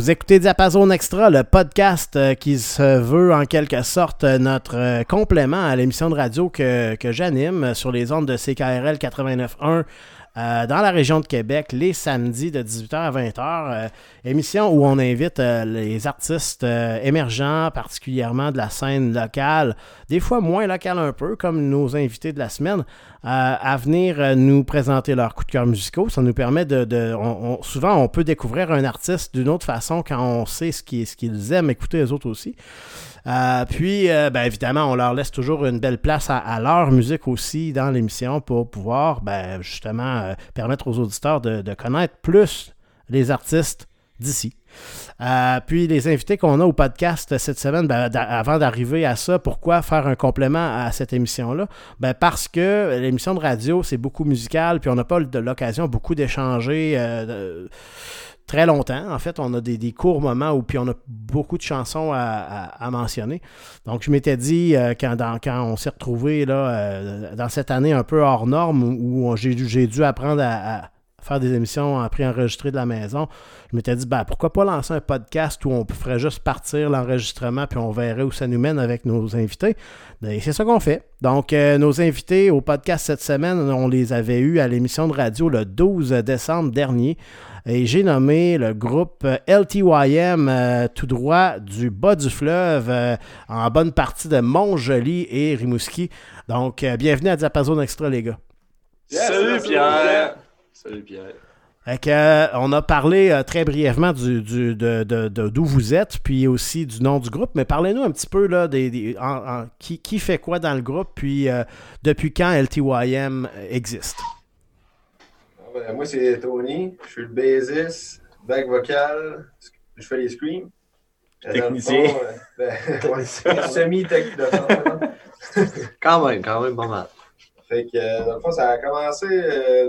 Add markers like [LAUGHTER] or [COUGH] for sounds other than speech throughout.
Vous écoutez Diapason Extra, le podcast euh, qui se veut en quelque sorte notre euh, complément à l'émission de radio que, que j'anime sur les ondes de CKRL 89.1 euh, dans la région de Québec les samedis de 18h à 20h. Euh, émission où on invite les artistes émergents, particulièrement de la scène locale, des fois moins locale un peu, comme nos invités de la semaine, à venir nous présenter leurs coups de cœur musicaux. Ça nous permet de... souvent, on peut découvrir un artiste d'une autre façon quand on sait ce qu'ils aiment écouter les autres aussi. Euh, puis, euh, ben, évidemment, on leur laisse toujours une belle place à, leur musique aussi dans l'émission pour pouvoir ben, justement euh, permettre aux auditeurs de, connaître plus les artistes d'ici. Puis les invités qu'on a au podcast cette semaine, ben, avant d'arriver à ça, pourquoi faire un complément à cette émission-là? Ben, parce que l'émission de radio, c'est beaucoup musical, puis on n'a pas l'occasion beaucoup d'échanger très longtemps. En fait, on a des, courts moments où puis on a beaucoup de chansons à, mentionner. Donc, je m'étais dit, euh, quand, on s'est retrouvé là, euh, dans cette année un peu hors norme, où, j'ai dû apprendre à, faire des émissions pré-enregistrées de la maison, je m'étais dit, ben, pourquoi pas lancer un podcast où on ferait juste partir l'enregistrement, puis on verrait où ça nous mène avec nos invités? Et c'est ça qu'on fait. Donc, euh, nos invités au podcast cette semaine, on les avait eus à l'émission de radio le 12 décembre dernier. Et j'ai nommé le groupe LTYM euh, tout droit du bas du fleuve, euh, en bonne partie de Montjoli et Rimouski. Donc, bienvenue à Diapason Extra, les gars. Salut Pierre! Salut Pierre! on a parlé très brièvement du, de, d'où vous êtes, puis aussi du nom du groupe, mais parlez-nous un petit peu là, des, qui, qui, fait quoi dans le groupe, puis depuis quand LTYM existe? Ben, moi, c'est Tony. Je suis le bassiste, back vocal. Je fais les screams. Euh, Technicien. Euh, ben, [LAUGHS] semi-technique. [LAUGHS] quand même, quand même pas mal. Fait que, euh, dans le fond, ça a commencé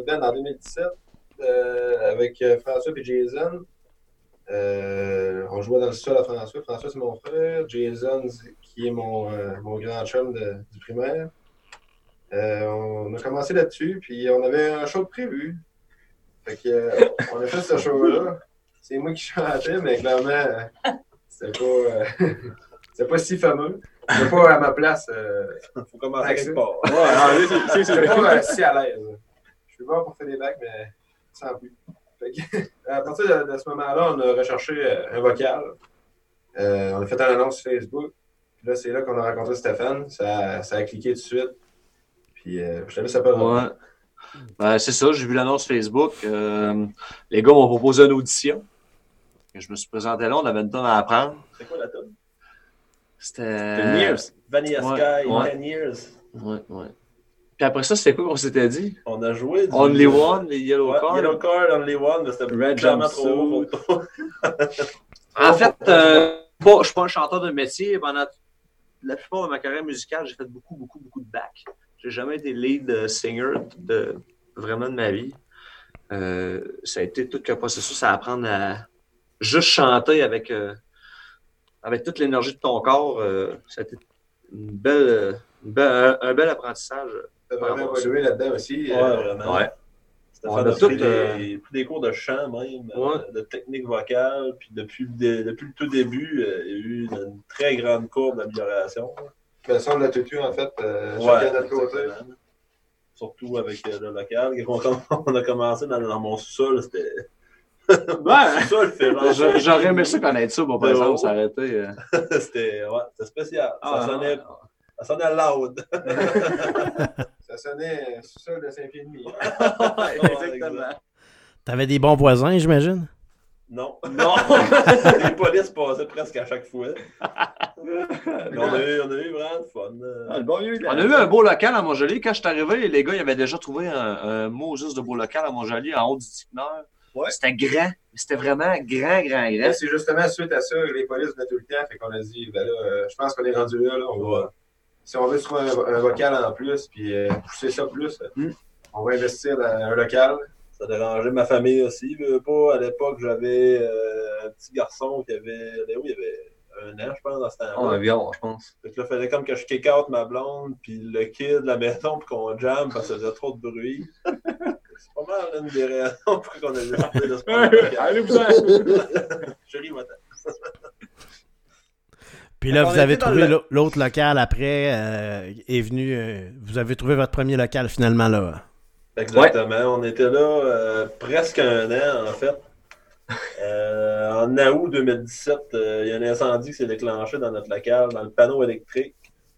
ben, en 2017 avec François et Jason. on jouait dans le sol à François. François, c'est mon frère. Jason, qui est mon, mon grand chum du primaire. on a commencé là-dessus, puis on avait un show prévu. Fait euh, on a fait ce show-là. C'est moi qui chantais, mais clairement, c'était pas, euh, [LAUGHS] pas si fameux. C'était pas à ma place. Euh, [LAUGHS] Faut commencer avec ça. Ouais, c'est pas si à l'aise. Je suis bon pour faire des bacs, mais sans plus. Que, [LAUGHS] à partir de, ce moment-là, on a recherché un vocal. on a fait une annonce sur Facebook. Puis là, c'est là qu'on a rencontré Stéphane. Ça, ça a cliqué tout de suite. Puis je te laisse un peu ouais. Ben, c'est ça, j'ai vu l'annonce Facebook. Euh, les gars m'ont proposé une audition. Je me suis présenté là, on avait une tonne à apprendre. C'est quoi la tonne? C'était. Years. Vanilla Sky, 10 Years. Ouais, ouais. Puis après ça, c'était quoi qu'on s'était dit? On a joué du... Only One, les Yellow Card. Yellow Card, Only One, mais c'était vraiment trop [LAUGHS] en fait, euh, je ne suis pas un chanteur de métier. Pendant la plupart de ma carrière musicale, j'ai fait beaucoup, beaucoup, beaucoup de back. J'ai jamais été lead singer de, vraiment de ma vie. Euh, ça a été tout le processus à apprendre à juste chanter avec, euh, avec toute l'énergie de ton corps. Euh, ça a été une belle, un, bel apprentissage. Tu as vraiment évolué là-dedans aussi. Ouais, vraiment. Ouais. On a tout, pris, des, cours de chant même, de technique vocale. Puis depuis, depuis le tout début, il y a eu une très grande courbe d'amélioration. Son de la tutu, en fait, euh, chacun de notre côté. Surtout avec euh, le local. Quand [LAUGHS] on a commencé dans, dans mon sous-sol, c'était. Ouais, [LAUGHS] j'aurais aimé ça connaître ça, bon, par exemple, s'arrêter. C'était ouais, spécial. Ça, ah, sonnait, ça sonnait loud. [LAUGHS] ça sonnait sous-sol de 5 pieds et demi. Exactement. T'avais des bons voisins, j'imagine? Non. Non! [LAUGHS] les polices passaient presque à chaque fois. on, a eu, on a eu vraiment de fun. Ah, on a eu un beau local à Montjoli. Quand je suis arrivé, les gars, ils avaient déjà trouvé un, mot juste de beau local à Montjoli, en haut du Tiqueneur. Ouais. C'était grand. C'était vraiment grand, grand, grand. C'est justement suite à ça que les polices venaient tout le temps. Fait qu'on a dit, ben là, euh, je pense qu'on est rendu là. là on va, si on veut trouver un, vocal en plus, puis euh, pousser ça plus, hmm. on va investir dans un local. Ça dérangeait ma famille aussi. Pas, à l'époque, j'avais euh, un petit garçon qui avait. Léo, il avait un an, je pense, dans ce temps-là. Oh, avion, je pense. Fait que là, il fallait comme que je kick out ma blonde, puis le kid, la maison, puis qu'on jam parce que ça faisait trop de bruit. C'est pas mal une des raisons pour qu'on a décidé de se prendre. Allez-vous-en! Chérie, va-t'en. Puis là, vous avez trouvé le- l'autre local après, euh, est venu, euh, vous avez trouvé votre premier local finalement là. Exactement. On était là euh, presque un an, en fait. Euh, en août 2017, euh, il y a un incendie qui s'est déclenché dans notre local, dans le panneau électrique.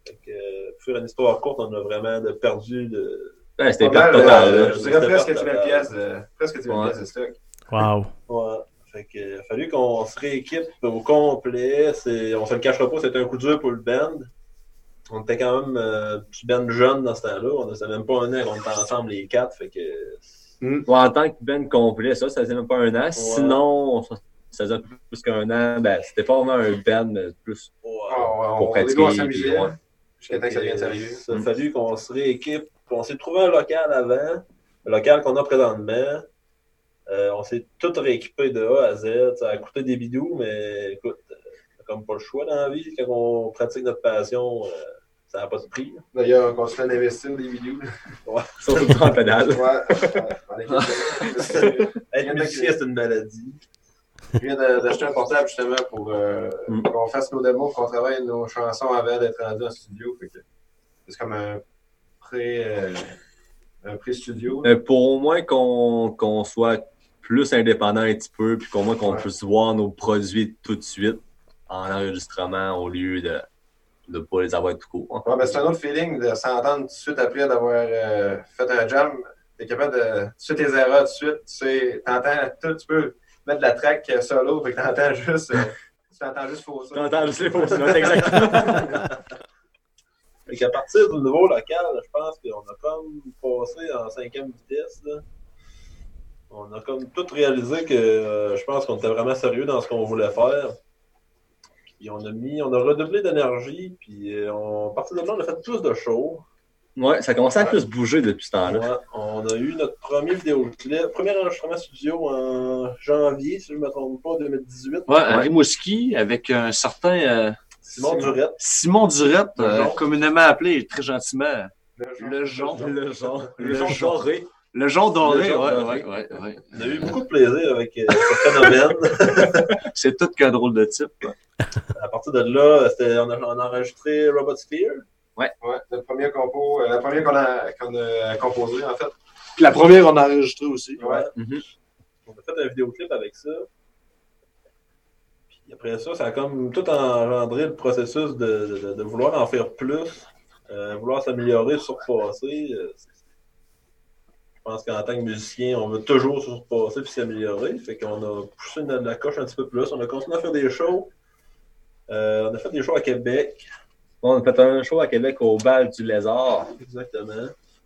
Fait que, euh, pour faire une histoire courte, on a vraiment perdu de. Ouais, C'était Pas perte totale. euh, je dirais presque presque 10 000 1000 pièces euh, de, presque 10 000 Ouais. pièces de stock. Wow. Ouais. Fait que, il a fallu qu'on se rééquipe au complet. C'est, on se le cachera pas, c'était un coup dur pour le band. On était quand même euh, petit band jeune dans ce temps-là. On ne savait même pas un an qu'on était ensemble les quatre. Fait que Ouais, en tant que Ben complet, ça, ça faisait même pas un an. Sinon, ça ça faisait plus qu'un an. Ben, c'était pas vraiment un band, mais plus. Ah, ouais, pour on, pratiquer. on puis, s'amusait ouais. jusqu'à temps que ça devienne sérieux. Mm. Il a fallu qu'on se rééquipe. On s'est trouvé un local avant, le local qu'on a présentement. Euh, on s'est tout rééquipé de A à Z. Ça a coûté des bidous, mais écoute, euh, comme pas le choix dans la vie. Quand on pratique notre passion, euh, ça n'a pas de prix. D'ailleurs, on continue d'investir des vidéos. [LAUGHS] Surtout dans le pédale. Ouais. Capable. [LAUGHS] Être musicien, c'est une maladie. Je viens d'acheter un portable justement pour euh, Mm. qu'on fasse nos démos, qu'on travaille nos chansons avant d'être rendu en studio. Fait C'est comme un pré, euh, un pré-studio. Euh, pour au moins qu'on qu'on soit plus indépendant un petit peu, puis qu'au moins qu'on Ouais. puisse voir nos produits tout de suite en enregistrement au lieu de ne pas les avoir tout court. Ouais, ben, c'est un autre feeling de s'entendre tout de suite après d'avoir euh, fait un jam. Tu es capable de. Tu sais tes erreurs tout de suite. Tu sais, t'entends tout, tu peux mettre de la track euh, solo, fait que t'entends [LAUGHS] juste. euh, tu t'entends juste faux ça. T'entends juste les notes, exactement. [LAUGHS] Fait qu'à partir du nouveau local, je pense qu'on a comme passé en cinquième vitesse. Là. On a comme tout réalisé que euh, je pense qu'on était vraiment sérieux dans ce qu'on voulait faire. Puis on a mis, on a redoublé d'énergie, puis euh, on, à partir de là, on a fait plus de shows. Ouais, ça commençait à plus bouger depuis ce temps-là. Ouais, on a eu notre premier vidéoclip, premier enregistrement studio en janvier, si je ne me trompe pas, 2018. Ouais, à Rimouski, avec un certain euh, Simon Durette. Simon Durette, euh, communément appelé très gentiment le Jon. Le genre, Le genre. doré. Le Jon doré, Le Jon ouais, doré. ouais, ouais, ouais. On a eu beaucoup de plaisir avec euh, ce phénomène. [LAUGHS] C'est tout qu'un drôle de type. À partir de là, on, a, on a enregistré Robot Sphere. Ouais, le premier compo, euh, la première qu'on a, qu'on a composé, en fait. Puis la première, on a enregistré aussi. Ouais. Mhm. On a fait un vidéoclip avec ça. Après ça, ça a comme tout engendré le processus de, de- de vouloir en faire plus, euh, vouloir s'améliorer, surpasser. Euh, Je pense qu'en tant que musicien, on veut toujours surpasser puis s'améliorer. Fait qu'on a poussé la, la coche un petit peu plus. On a continué à faire des shows. Euh, on a fait des shows à Québec. On a fait un show à Québec au bal du Lézard. Exactement.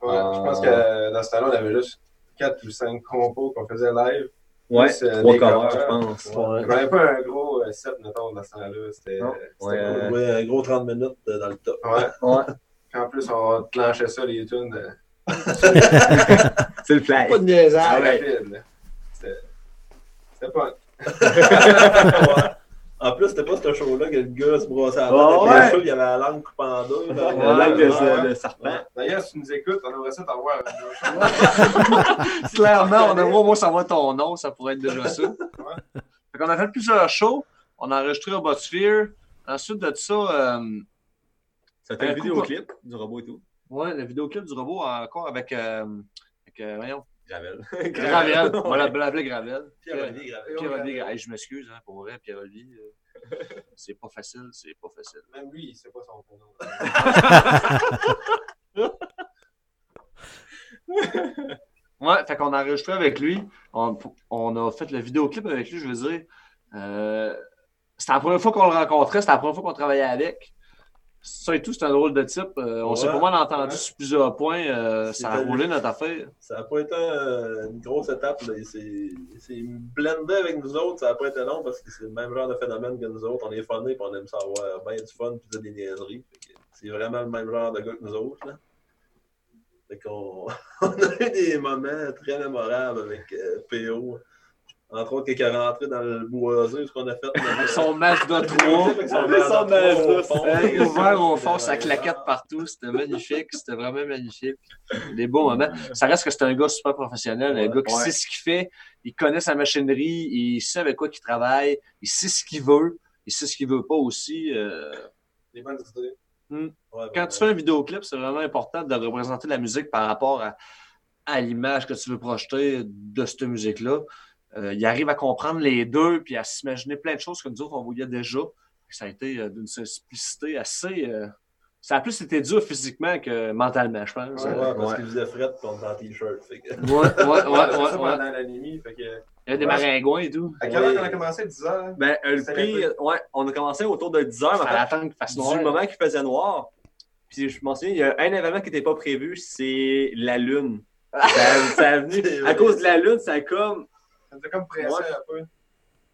Ouais. Je pense que dans ce temps-là, on avait juste 4 ou 5 compos qu'on faisait live. Ouais, euh, trois covers, je pense. Ouais. N'avait pas un gros euh, set, mettons, dans ce temps-là. C'était. Non. c'était Ouais, cool. euh, Ouais, un gros 30 minutes euh, dans le top. Ouais. Ouais, Puis en plus, on clenchait ça, les tunes. euh, [LAUGHS] c'est le flag. Pas de niaisage. C'était pas. [LAUGHS] [LAUGHS] En plus, c'était pas ce show-là que le gars se brossait la tête. Ouais. les cheveux, il avait la langue coupée en deux. Le lac de, serpent. D'ailleurs, si tu nous écoutes, on aimerait ça t'avoir. [LAUGHS] Clairement, on aimerait au moins savoir ton nom, ça pourrait être déjà ça. Fait qu'on a fait plusieurs shows. On a enregistré Robot Sphere. Ensuite de ça, euh, C'était Un vidéoclip du robot et tout. ouais, le vidéoclip du robot encore avec, euh, avec euh, voyons, [LAUGHS] Gravel. Gravel. On va l'appeler Gravel. Pierre-Olivier Gravel. Pierre-Olivier Gravel. Hey, je m'excuse, hein, pour vrai, Pierre-Olivier. euh, [LAUGHS] c'est pas facile, c'est pas facile. Même lui, il sait pas son prénom. [LAUGHS] Ouais, fait qu'on a enregistré avec lui. On, on a fait le vidéoclip avec lui, je veux dire. Euh, c'était la première fois qu'on le rencontrait, c'était la première fois qu'on travaillait avec. Ça et tout, c'est un drôle de type. Euh, on Ouais, s'est pas mal entendu ouais. sur plusieurs points. euh, ça a roulé notre affaire. Ça n'a pas été une grosse étape. S'est blendé avec nous autres. Ça n'a pas été long parce que c'est le même genre de phénomène que nous autres. On est funés et on aime ça avoir bien du fun et des niaiseries. C'est vraiment le même genre de gars que nous autres. Là. Fait [LAUGHS] on a eu des moments très mémorables avec euh, PO. Entre autres, qui est rentré dans le boisé, ce qu'on a fait. Avec son Mazda 3. Avec son Mazda ouvert au fond, ça claquette partout. C'était magnifique. C'était vraiment magnifique. Des beaux moments. Ça reste que c'est un gars super professionnel, un gars qui Ouais. sait ce qu'il fait. Il connaît sa machinerie. Il sait avec quoi il travaille. Il sait ce qu'il veut. Il sait ce qu'il veut pas aussi. Euh, Des bonnes idées. Ouais, quand ben, tu fais un vidéoclip, c'est vraiment important de représenter la musique par rapport à, à l'image que tu veux projeter de cette musique-là. Euh, il arrive à comprendre les deux puis à s'imaginer plein de choses que nous autres, on voyait déjà. Ça a été euh, d'une simplicité assez. euh, ça a plus été dur physiquement que mentalement, je pense. Ouais, Ouais, parce Ouais. qu'il faisait fret on en t-shirt. fait que- Ouais, ouais, ouais, Ouais, [LAUGHS] ouais, c'est ça ouais. pendant l'anémie. Fait que... Il y a des maringouins et tout. À quelle heure qu'on a commencé? 10 heures? Ben, euh, le pire, ouais, on a commencé autour de 10 heures, mais en À attendre qu'il fasse du noir. moment qu'il faisait noir. Puis je m'en souviens, il y a un événement qui n'était pas prévu, c'est la lune. Ça, ça a venu, [LAUGHS] à cause de la lune, ça a comme. Ça était comme pressé Ouais. un peu.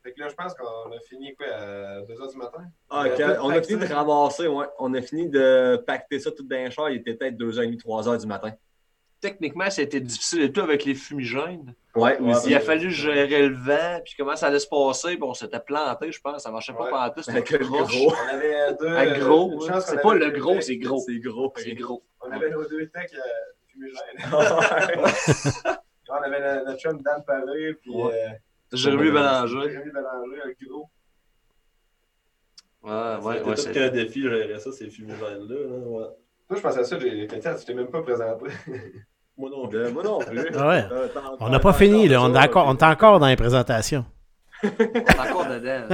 Fait que là, je pense qu'on a fini quoi, à 2 heures du matin? Ah, Euh, on a fini de ramasser, ouais. On a fini de pacter ça tout d'un char. Il était peut-être 2h30, 3h du matin. Techniquement, a été difficile et tout avec les fumigènes. Ouais. Il a fallu gérer le vent, puis comment ça allait se passer, puis on s'était planté, je pense. Ça marchait pas Ouais. pendant tout, c'était Avec le croche. gros. On avait euh, deux. Un gros, une ouais. chance c'est pas le gros, c'est gros. C'est gros. C'est gros. On avait nos deux techs euh, fumigènes. [LAUGHS] On avait le- notre chum Dan Paré, puis Ouais. euh, Jérémy Bélanger. Jérémy Bélanger, le gros. Ouais, ouais, ouais. tout c'est- qu'un défi, gérer ça, ces fumigènes-là. Là, ouais. Toi, je pensais à ça, j'ai Christian, tu t'es même pas présenté. Moi non De- moi non plus. [LAUGHS] Ah ouais. Euh, On n'a pas fini, là. On est encore, on est encore dans les présentations. On est encore dedans.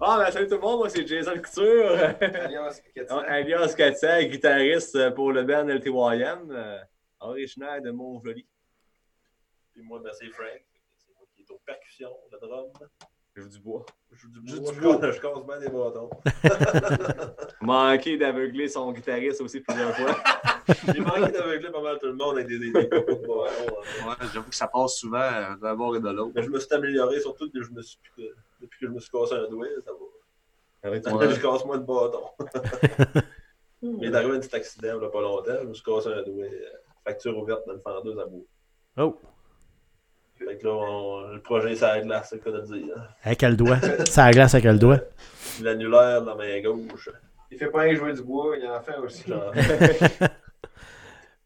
Ah, [LAUGHS] ben salut tout le monde, moi c'est Jason Couture, [LAUGHS] Alias Christian. alias Katia, guitariste pour le band LTYM, euh, originaire de Mont-Joli. Puis moi, ben, c'est Frank. C'est moi qui est aux percussions, le drum. Je joue du bois. Je joue du bois, du je bois. je casse bien des bâtons. [LAUGHS] Manqué d'aveugler son guitariste aussi plusieurs fois. [LAUGHS] J'ai manqué d'aveugler pas mal tout le monde avec des, des, de hein. Ouais, j'avoue que ça passe souvent d'un bord et de l'autre. Mais je me suis amélioré, surtout depuis que je me suis, depuis que je me suis cassé un doigt, ça va. Ouais. je casse moins de bâtons. [LAUGHS] Il est arrivé un petit accident a pas longtemps, je me suis cassé un doigt. euh, Fracture ouverte dans le fendeuse à bout. Oh, Fait que là, on- le projet, ça a glace, c'est le cas de le dire. avec quel doigt? Ça a glace avec quel doigt? L'annulaire dans la main gauche. Il fait pas rien que jouer du bois, il en fait aussi. Genre,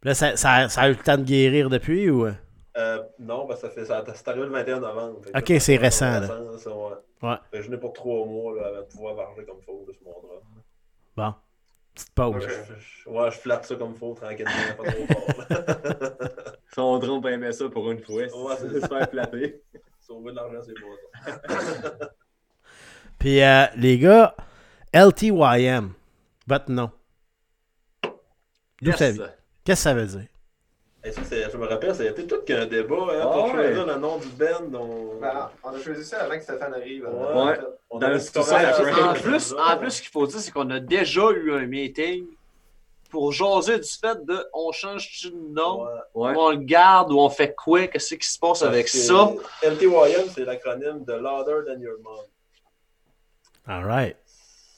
Là, ça, ça, ça a eu le temps de guérir depuis ou? euh, non, ben, ça fait ça. C'est arrivé le 21 novembre. Que Ok, c'est récent, là. ça, ouais. Ouais. Fait que je n'ai pour trois mois là, avant de pouvoir varger comme il faut là, sur mon drum. Bon. Petite pause. Ouais, je, je- ouais, je flatte ça comme il faut, tranquillement, pas trop fort. Son drum aimait ça pour une fois. Ouais, c'est c'est- super flatté. Sauver de l'argent, c'est bon. [LAUGHS] Puis euh, les gars, LTYM, votre nom. D'où ça Yes. vient? Qu'est-ce que ça veut dire? Et ça, c'est- je me rappelle, ça a été tout qu'un débat hein, Ah pour ouais. choisir le nom du band. On, Ben, on a choisi ça avant que Stéphane arrive. hein. Ouais. on Dans le ça. En plus, en plus, ce qu'il faut dire, c'est qu'on a déjà eu un meeting pour jaser du fait de on change de nom, Ouais. Ouais. on le garde ou on fait quoi, qu'est-ce qui se passe avec ça. LTYM, c'est l'acronyme de Louder Than Your Mom. All right.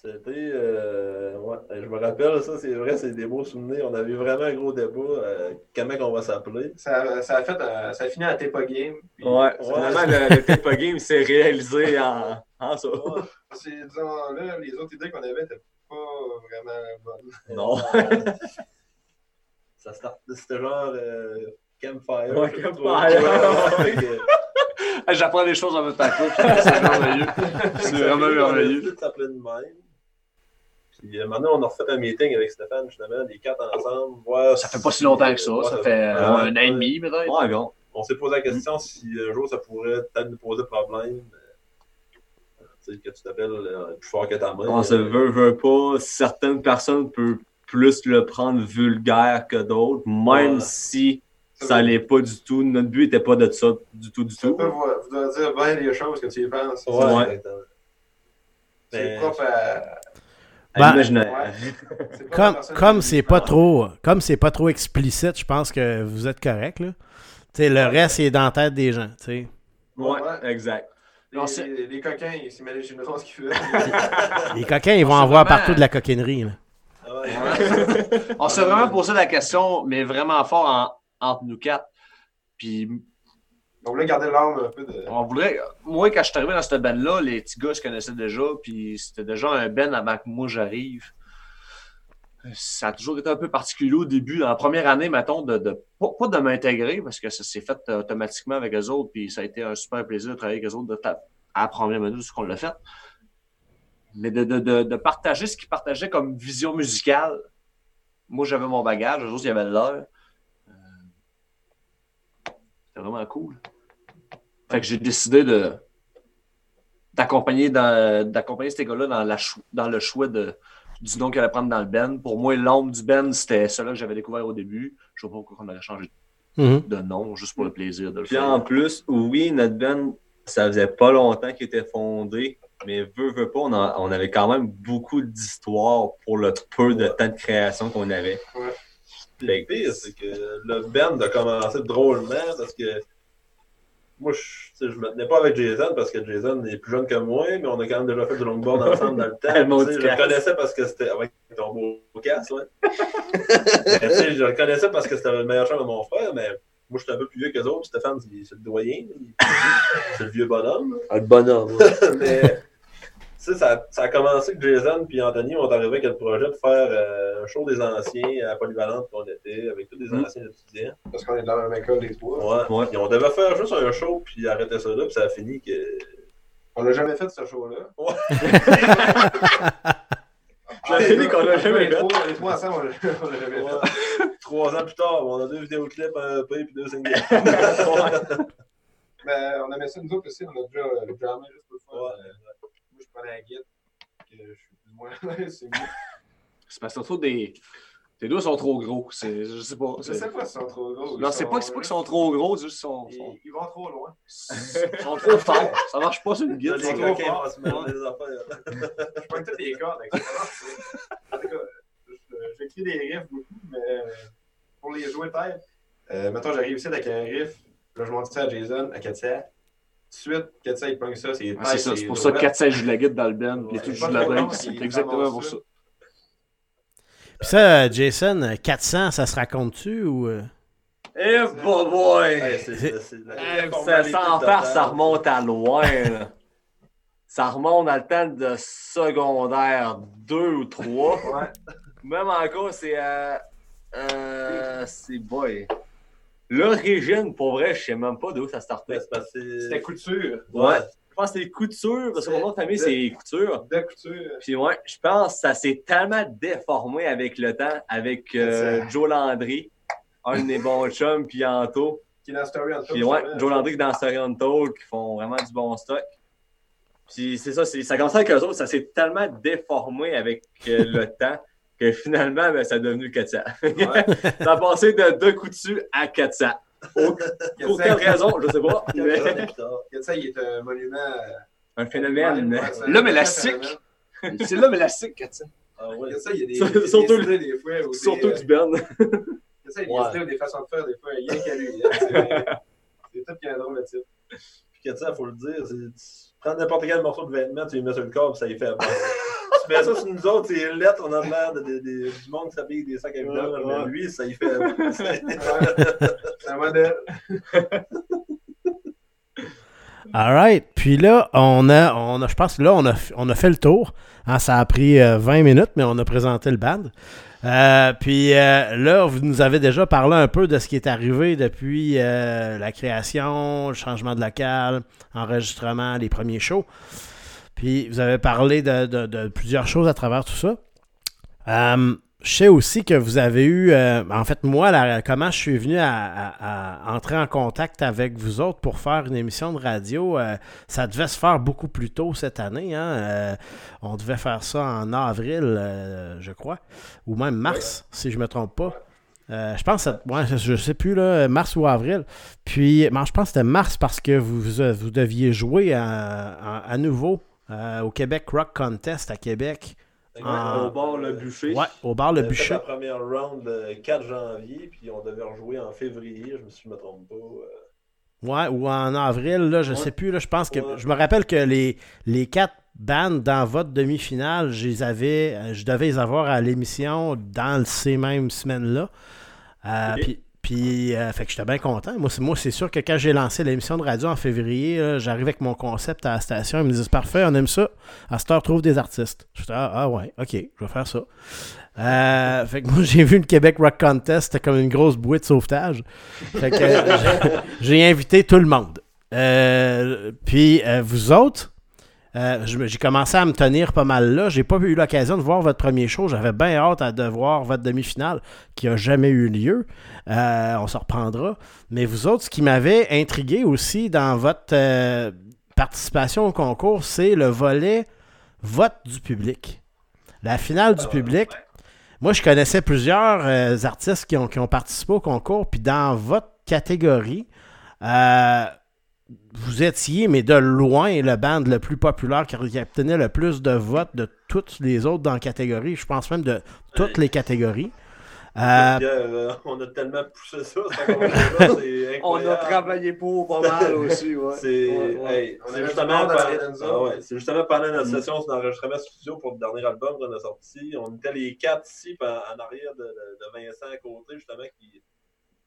C'était. euh, ouais, je me rappelle, ça, c'est vrai, c'est des beaux souvenirs. On avait eu vraiment un gros débat. euh, comment on va s'appeler Ça, ça a fait, euh, ça a fini à Tepa Game. puis- Ouais, finalement, le, le Tepa Game s'est réalisé en, en ça. Ouais. C'est, disons, là, les autres idées qu'on avait étaient pas vraiment bonnes. Non. Ça start- C'était genre euh, Campfire. Ouais, Campfire. [LAUGHS] J'apprends des choses en même temps c'est merveilleux. C'est vraiment merveilleux. [LAUGHS] Ça s'appelait de même. Puis euh, maintenant, on a refait un meeting avec Stéphane, justement, les quatre ensemble. voir Ça fait pas si longtemps que ça, Ouais, ça fait euh, un an et demi peut-être. Ouais, bon. On s'est posé la question si un jour ça pourrait peut-être nous poser problème. euh, Tu sais, que tu t'appelles euh, plus fort que ta main. On se euh, veut, veut pas. Certaines personnes peuvent plus le prendre vulgaire que d'autres, même Ouais. si ça l'est pas du tout. Notre but était pas de ça du tout, du Ça tout. peut vouloir vouloir dire bien les choses que tu y penses. Ouais. C'est propre à. Ben. Ouais. [LAUGHS] Comme, qui c'est pas trop comme c'est pas trop explicite, je pense que vous êtes correct là. Le reste est dans la tête des gens, tu sais. Ouais, Ouais. exact. On Les, sait- [LAUGHS] les, les coquins, ils s'imaginent pas ce qu'ils font. Les coquins, ils vont en voir vraiment- partout de la coquinerie. là. Ah ouais. [LAUGHS] On s'est vraiment posé la question, mais vraiment fort en- entre nous quatre. Puis On voulait garder l'arme un peu de. Moi, quand je suis arrivé dans cette band-là, les petits gars se connaissaient déjà, puis c'était déjà un band avant que moi j'arrive. Ça a toujours été un peu particulier au début, dans la première année, mettons, de, pas, de m'intégrer, parce que ça s'est fait euh, automatiquement avec eux autres, puis ça a été un super plaisir de travailler avec eux autres de à la première ce qu'on l'a fait. Mais de, partager ce qu'ils partageaient comme vision musicale. Moi, j'avais mon bagage, eux autres, ils avaient leur. Euh, C'était vraiment cool. Fait que j'ai décidé de d'accompagner d'accompagner ces gars-là dans, la dans le choix de, du nom qu'ils allaient prendre dans le band. Pour moi, l'ombre du band, c'était celui que j'avais découvert au début. Je sais pas pourquoi on aurait changé Mhm. de nom, juste pour le plaisir de le Puis faire. en plus, oui, notre band, ça faisait pas longtemps qu'il était fondé, mais veut, veut pas, on, a- on avait quand même beaucoup d'histoires pour le peu de temps de création qu'on avait. Puis le pire, c'est que le band a commencé drôlement parce que moi, je, je me tenais pas avec Jason parce que Jason est plus jeune que moi, mais on a quand même déjà fait du longboard ensemble dans le [LAUGHS] temps. Je le connaissais parce que c'était. Avec ton beau casse, ouais. [LAUGHS] Mais, je le connaissais parce que c'était le meilleur chum de mon frère, mais moi, j'étais un peu plus vieux que les autres. Stéphane, c'est le doyen. C'est le vieux bonhomme. Le bonhomme. [LAUGHS] mais tu sais, ça, ça a commencé que Jason et Anthony ont arrivé avec le projet de faire euh, un show des anciens à Polyvalente qu'on était, avec tous les Mm. anciens étudiants. Parce qu'on est dans la même école, les trois. Ouais. Ouais. Puis on devait faire juste un show puis arrêter ça là, puis ça a fini que. On n'a jamais fait ce show-là. [LAUGHS] Ça a fini qu'on l'a jamais fait. trois- Les trois ensemble, on l'a [LAUGHS] on l'a jamais fait. Ouais. Trois ans plus tard, on a deux vidéoclips, un EP puis deux singles. [LAUGHS] Mais on aimait ça, nous autres aussi, on a déjà euh, jamais juste pour le fun. La guide, que je suis plus ou moins [LAUGHS] c'est mieux. C'est parce que surtout des. Tes doigts sont trop gros. C'est, je sais pas. Je c'est- sais pas s'ils sont trop gros. Non, c'est pas, c'est pas qu'ils sont trop gros, c'est juste qu'ils sont, sont, Ils, ils vont trop loin. [LAUGHS] sont trop forts. Ça marche pas sur une guide. Trop affaires. Je les cordes. En tout cas, je- j'écris des riffs beaucoup, mais euh, pour les jouer tête, euh, mettons, j'arrive ici avec un riff, là, je montre ça à Jason, à Katia. Suite, Katia, il pogne ça, c'est Ouais, c'est ça. C'est pour ça que 4 joue la guide dans le band, puis tout joue la baisse. C'est exactement pour ça. ça. Puis ça, Jason, 400, ça se raconte-tu ou. euh? Eh, boy, boy! Eh, ça, sans totale. faire, ça remonte à loin. là. Ça remonte dans le temps de secondaire 2 ou 3. Ouais. Même encore, c'est. Euh, euh, c'est boy. L'origine, pour vrai, je sais même pas d'où ça startait. C'était couture. Ouais. Je pense que c'est couture, parce que mon nom de famille, c'est couture. De couture. Puis ouais, je pense que ça s'est tellement déformé avec le temps, avec euh. Joe Landry, un de mes bons [LAUGHS] chums, puis Anto. Qui est dans Story on Puis ouais, Joe Landry qui est dans Story Untold, qui font vraiment du bon stock. Puis c'est ça, c'est- ça commence avec eux autres, ça s'est tellement déformé avec euh, le [LAUGHS] temps que finalement, ben, ça a devenu 400. [LAUGHS] ça a passé de deux coups dessus à 400. Pour pour quelle raison, je sais pas. mais Katia, il est un monument. euh, un phénomène. Ouais, L'homme élastique. C'est l'homme élastique, Katia. Ah ouais. Il y a des. Sur- il y a des surtout le- des fois. ou des, Surtout euh, du Ben. Katia, il y a Ouais. des façons de faire, des fois, rien qu'à lui. hein. C'est- C'est tout qui est un drôle de type. Puis que ça, il faut le dire, c'est- tu prends n'importe quel morceau de vêtement, tu les mets sur le corps, puis ça y fait. [LAUGHS] tu mets ça sur nous autres, c'est lettres, on a l'air de, de- de- du monde qui s'habille des sacs à vidange, Ouais, ouais. mais lui, ça y fait. C'est un modèle. Alright. Puis là, on a, on a, je pense que là, on a, on a fait le tour. Hein, ça a pris euh, 20 minutes, mais on a présenté le band. Euh, puis euh, là, vous nous avez déjà parlé un peu de ce qui est arrivé depuis euh, la création, le changement de local, enregistrement, les premiers shows. Puis vous avez parlé de, de- de plusieurs choses à travers tout ça. Euh, je sais aussi que vous avez eu, euh, en fait, moi, la- comment je suis venu à, à- à entrer en contact avec vous autres pour faire une émission de radio, euh, ça devait se faire beaucoup plus tôt cette année. hein. Euh, on devait faire ça en avril, je crois, ou même mars, si je me trompe pas. Je pense, que ouais, je sais plus, là, mars ou avril. Puis, bon, je pense que c'était mars parce que vous, vous, deviez jouer à, nouveau au Québec Rock Contest à Québec. Au bord le bûcher. Ouais, au bar Le Bûcher. la première round le 4 janvier, puis on devait rejouer en février, je me, si je me trompe pas. euh. Ouais, ou en avril, là, je Ouais. sais plus. Là, je pense que. Ouais. Je me rappelle que les, les quatre bandes dans votre demi-finale, je les avais. euh, Je devais les avoir à l'émission dans ces mêmes semaines-là. Euh. Puis Puis, euh, fait que j'étais bien content. Moi, c'est, sûr que quand j'ai lancé l'émission de radio en février, j'arrive avec mon concept à la station. Ils me disent Parfait, on aime ça. À cette heure, trouve des artistes. Je dis ah, ah ouais, ok, je vais faire ça. Euh, fait que moi, [LAUGHS] j'ai vu le Québec Rock Contest, comme une grosse bouée de sauvetage. Fait que j'ai, j'ai invité tout le monde. Euh, puis, euh, vous autres, euh, j'ai commencé à me tenir pas mal là. J'ai pas eu l'occasion de voir votre premier show. J'avais bien hâte à de voir votre demi-finale qui a jamais eu lieu. Euh, on se reprendra. Mais vous autres, ce qui m'avait intrigué aussi dans votre euh, participation au concours, c'est le volet vote du public. La finale du public. Moi, je connaissais plusieurs artistes qui ont, qui ont participé au concours. Puis dans votre catégorie, euh, vous étiez, mais de loin, le band le plus populaire qui obtenait le plus de votes de toutes les autres dans la catégorie. Je pense même de toutes les catégories. Euh, Pierre, euh, on a tellement poussé ça, [LAUGHS] On a travaillé pour pas mal aussi, ouais. C'est Ouais, ouais. hey, justement, pendant- ah justement pendant notre Mm. session d'enregistrement studio pour le dernier album qu'on a sorti. On était les quatre ici en en arrière de, de- de Vincent à côté, justement, qui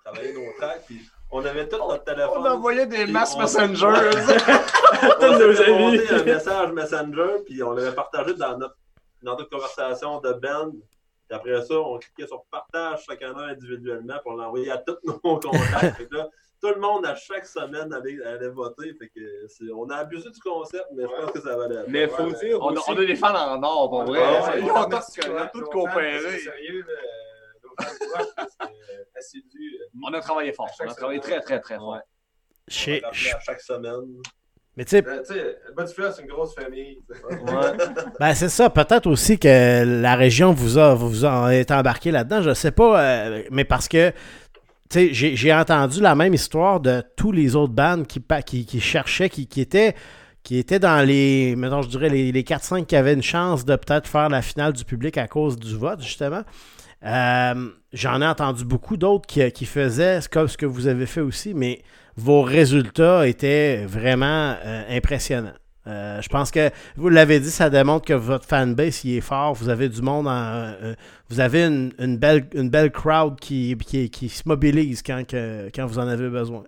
travaillait nos tracks. Puis on avait tout notre téléphone. On envoyait des masses on- Messenger. [LAUGHS] on Tous nos s'était amis. monté un message Messenger, puis on l'avait partagé dans notre, dans notre conversation de band. Puis après ça, on cliquait sur partage chacun individuellement pour l'envoyer à tous nos [LAUGHS] contacts. Fait que là, tout le monde, à chaque semaine, allait, allait voter. Fait que c'est- on a abusé du concept, mais je pense que ça valait. Mais faut Ouais, dire, on a, aussi- on a des fans en or, pour vrai. Ah ouais, Ils ouais, ont tous- on ouais, coopéré. Sérieux, On a travaillé fort. On a travaillé très, très, très fort. Chez- chaque semaine. mais tu sais, euh, c'est une grosse famille. [LAUGHS] Ben, c'est ça. Peut-être aussi que la région vous a, vous embarqué là-dedans. Je sais pas. euh, mais parce que, tu sais, j'ai j'ai entendu la même histoire de tous les autres bandes qui, qui, qui cherchaient, qui, qui étaient qui étaient dans les, mettons, je dirais, les, les 4-5 qui avaient une chance de peut-être faire la finale du public à cause du vote, justement. Euh, J'en ai entendu beaucoup d'autres qui, faisaient que, ce que vous avez fait aussi, mais vos résultats étaient vraiment euh, impressionnants. Euh, je pense que vous l'avez dit, ça démontre que votre fanbase il est fort. Vous avez du monde, en, vous avez une, belle, une belle crowd qui, qui, se mobilise quand, quand vous en avez besoin.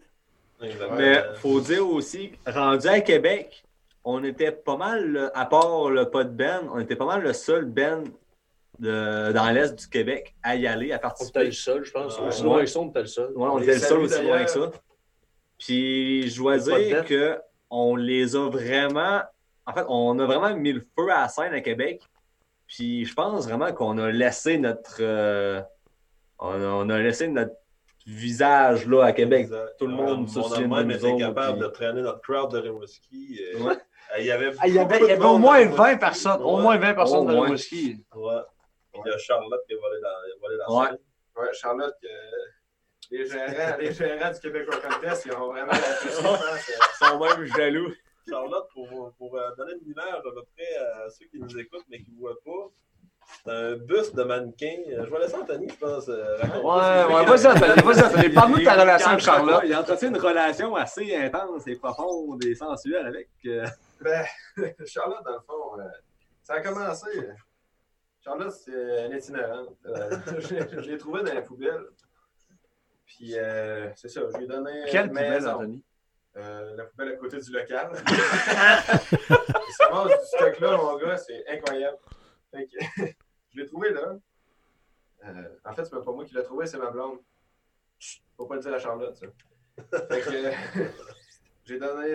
Mais faut dire aussi, rendu à Québec, on était pas mal, à part le pas de Ben, on était pas mal le seul Ben de, dans l'Est du Québec à y aller, à On était participer. le seul, je pense. Ouais. Aussi loin que ça, on était le seul. Ouais, on était le seul aussi loin que ça. Puis je dois dire que on les a vraiment. En fait, on a vraiment mis le feu à la scène à Québec. Puis je pense vraiment qu'on a laissé notre. euh, on, a, on a laissé notre visage là à Québec. Exact. Tout le monde se on souvient a de nous été autres, capable puis- de traîner notre crowd de Rimouski. euh, Ouais. Il y avait, Ah, Il y avait, il y avait au moins dans 20 Rimouski. personnes. Au Ouais. moins 20 personnes Au de. Rimouski. Ouais. Puis il y a Charlotte qui a volé la, volé la Ouais. scène. Ouais, Charlotte, euh, les, gérants, les gérants du Québec Rock Contest, ils ont vraiment [LAUGHS] Ils sont même jaloux. Charlotte, pour, pour euh, donner une image à peu près à ceux qui nous écoutent mais qui ne voient pas, c'est un bus de mannequin. Euh, Je vais laisser Anthony, je pense. euh, raconter. Ouais, ouais, vas-y, Anthony, vas-y, Anthony. Parle-nous de ta relation avec Charlotte. Il entretient une relation assez intense et profonde et sensuelle avec. euh, Ben, [LAUGHS] Charlotte, dans le fond, euh, ça a commencé. Charlotte, c'est une itinérante. Euh, [LAUGHS] je l'ai- je l'ai trouvée dans la poubelle. Puis, euh, c'est ça, je lui ai donné Quelle poubelle. Anthony? Euh, la poubelle à côté du local. [LAUGHS] Se ramasse du stock là, mon gars, c'est incroyable. Fait que, [LAUGHS] je l'ai trouvé là. Euh, en fait, c'est pas moi qui l'ai trouvé, c'est ma blonde. Faut pas le dire à Charlotte, ça. Fait que j'ai donné.